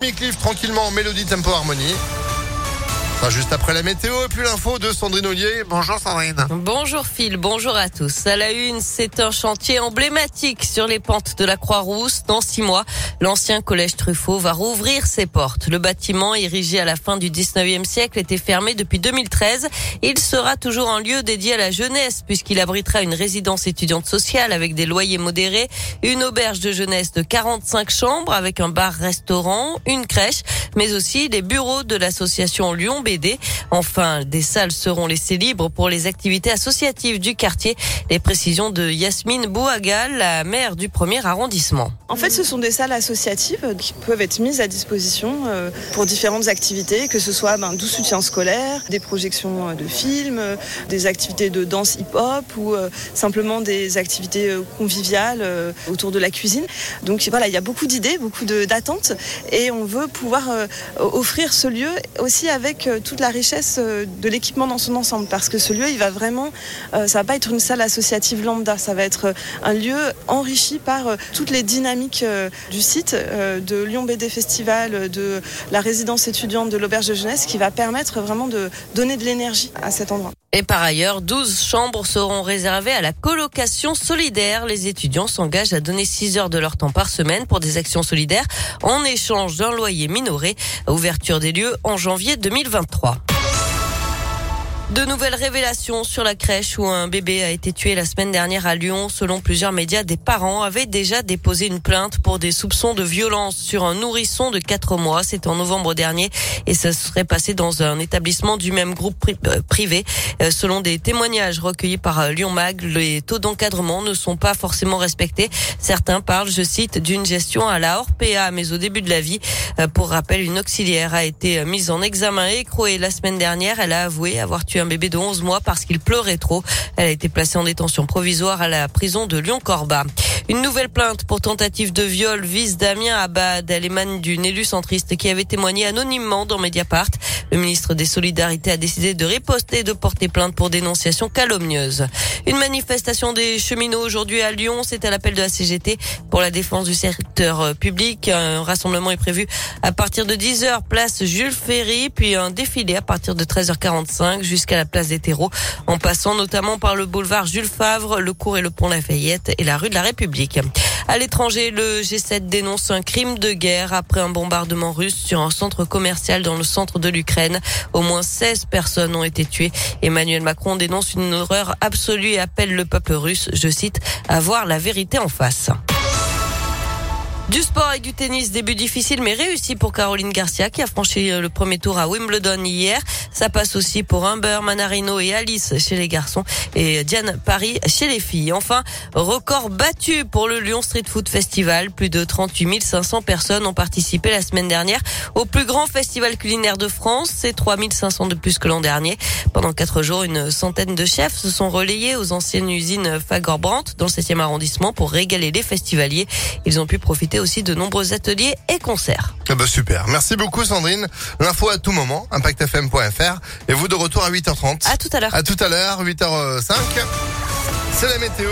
Cliff tranquillement, mélodie, tempo, harmonie. Juste après la météo et puis l'info de Sandrine Ollier. Bonjour Sandrine. Bonjour Phil, bonjour à tous. À la une, c'est un chantier emblématique sur les pentes de la Croix-Rousse. Dans six mois, l'ancien collège Truffaut va rouvrir ses portes. Le bâtiment, érigé à la fin du 19e siècle, était fermé depuis 2013. Il sera toujours un lieu dédié à la jeunesse puisqu'il abritera une résidence étudiante sociale avec des loyers modérés, une auberge de jeunesse de 45 chambres avec un bar-restaurant, une crèche, mais aussi des bureaux de l'association Lyon Enfin, des salles seront laissées libres pour les activités associatives du quartier. Les précisions de Yasmine Bouagal, la maire du premier arrondissement. En fait, ce sont des salles associatives qui peuvent être mises à disposition euh, pour différentes activités, que ce soit ben, du soutien scolaire, des projections euh, de films, euh, des activités de danse hip-hop ou simplement des activités conviviales autour de la cuisine. Donc voilà, il y a beaucoup d'idées, beaucoup d'attentes et on veut pouvoir offrir ce lieu aussi avec toute la richesse de l'équipement dans son ensemble parce que ce lieu, il va vraiment, ça va pas être une salle associative lambda, ça va être un lieu enrichi par toutes les dynamiques du site de Lyon BD Festival, de la résidence étudiante de l'auberge de jeunesse qui va permettre vraiment de donner de l'énergie à cet endroit. Et par ailleurs, 12 chambres seront réservées à la colocation solidaire. Les étudiants s'engagent à donner 6 heures de leur temps par semaine pour des actions solidaires en échange d'un loyer minoré. Ouverture des lieux en janvier 2023. De nouvelles révélations sur la crèche où un bébé a été tué la semaine dernière à Lyon. Selon plusieurs médias, des parents avaient déjà déposé une plainte pour des soupçons de violence sur un nourrisson de 4 mois. C'était en novembre dernier et ça serait passé dans un établissement du même groupe euh, privé. Euh, selon des témoignages recueillis par euh, Lyon Mag, les taux d'encadrement ne sont pas forcément respectés. Certains parlent, je cite, d'une gestion à la hors-PA, mais au début de la vie. Pour rappel, une auxiliaire a été mise en examen et écrouée la semaine dernière. Elle a avoué avoir tué un bébé de 11 mois parce qu'il pleurait trop. Elle a été placée en détention provisoire à la prison de Lyon-Corba. Une nouvelle plainte pour tentative de viol vise Damien Abad. Elle émane d'une élue centriste qui avait témoigné anonymement dans Mediapart. Le ministre des Solidarités a décidé de riposter et de porter plainte pour dénonciation calomnieuse. Une manifestation des cheminots aujourd'hui à Lyon, c'est à l'appel de la CGT pour la défense du secteur public. Un rassemblement est prévu à partir de 10h, place Jules Ferry, puis un défilé à partir de 13h45 jusqu'à la place des terreaux, en passant notamment par le boulevard Jules Favre, le cours et le pont Lafayette et la rue de la République. À l'étranger, le G7 dénonce un crime de guerre après un bombardement russe sur un centre commercial dans le centre de l'Ukraine. Au moins 16 personnes ont été tuées. Emmanuel Macron dénonce une horreur absolue et appelle le peuple russe, je cite, à voir la vérité en face. Du sport et du tennis, début difficile mais réussi pour Caroline Garcia qui a franchi euh, le premier tour à Wimbledon hier. Ça passe aussi pour Humber, Manarino et Alice chez les garçons et Diane Paris chez les filles. Enfin, record battu pour le Lyon Street Food Festival. Plus de 38 500 personnes ont participé la semaine dernière au plus grand festival culinaire de France. C'est 3 500 de plus que l'an dernier. Pendant quatre jours, une centaine de chefs se sont relayés aux anciennes usines Fagor-Brandt dans le 7e arrondissement pour régaler les festivaliers. Ils ont pu profiter aussi de nombreux ateliers et concerts. Ah bah super. Merci beaucoup Sandrine. L'info à tout moment, impactfm.fr. Et vous de retour à 8h30. À tout à l'heure. À tout à l'heure, 8h05. C'est la météo.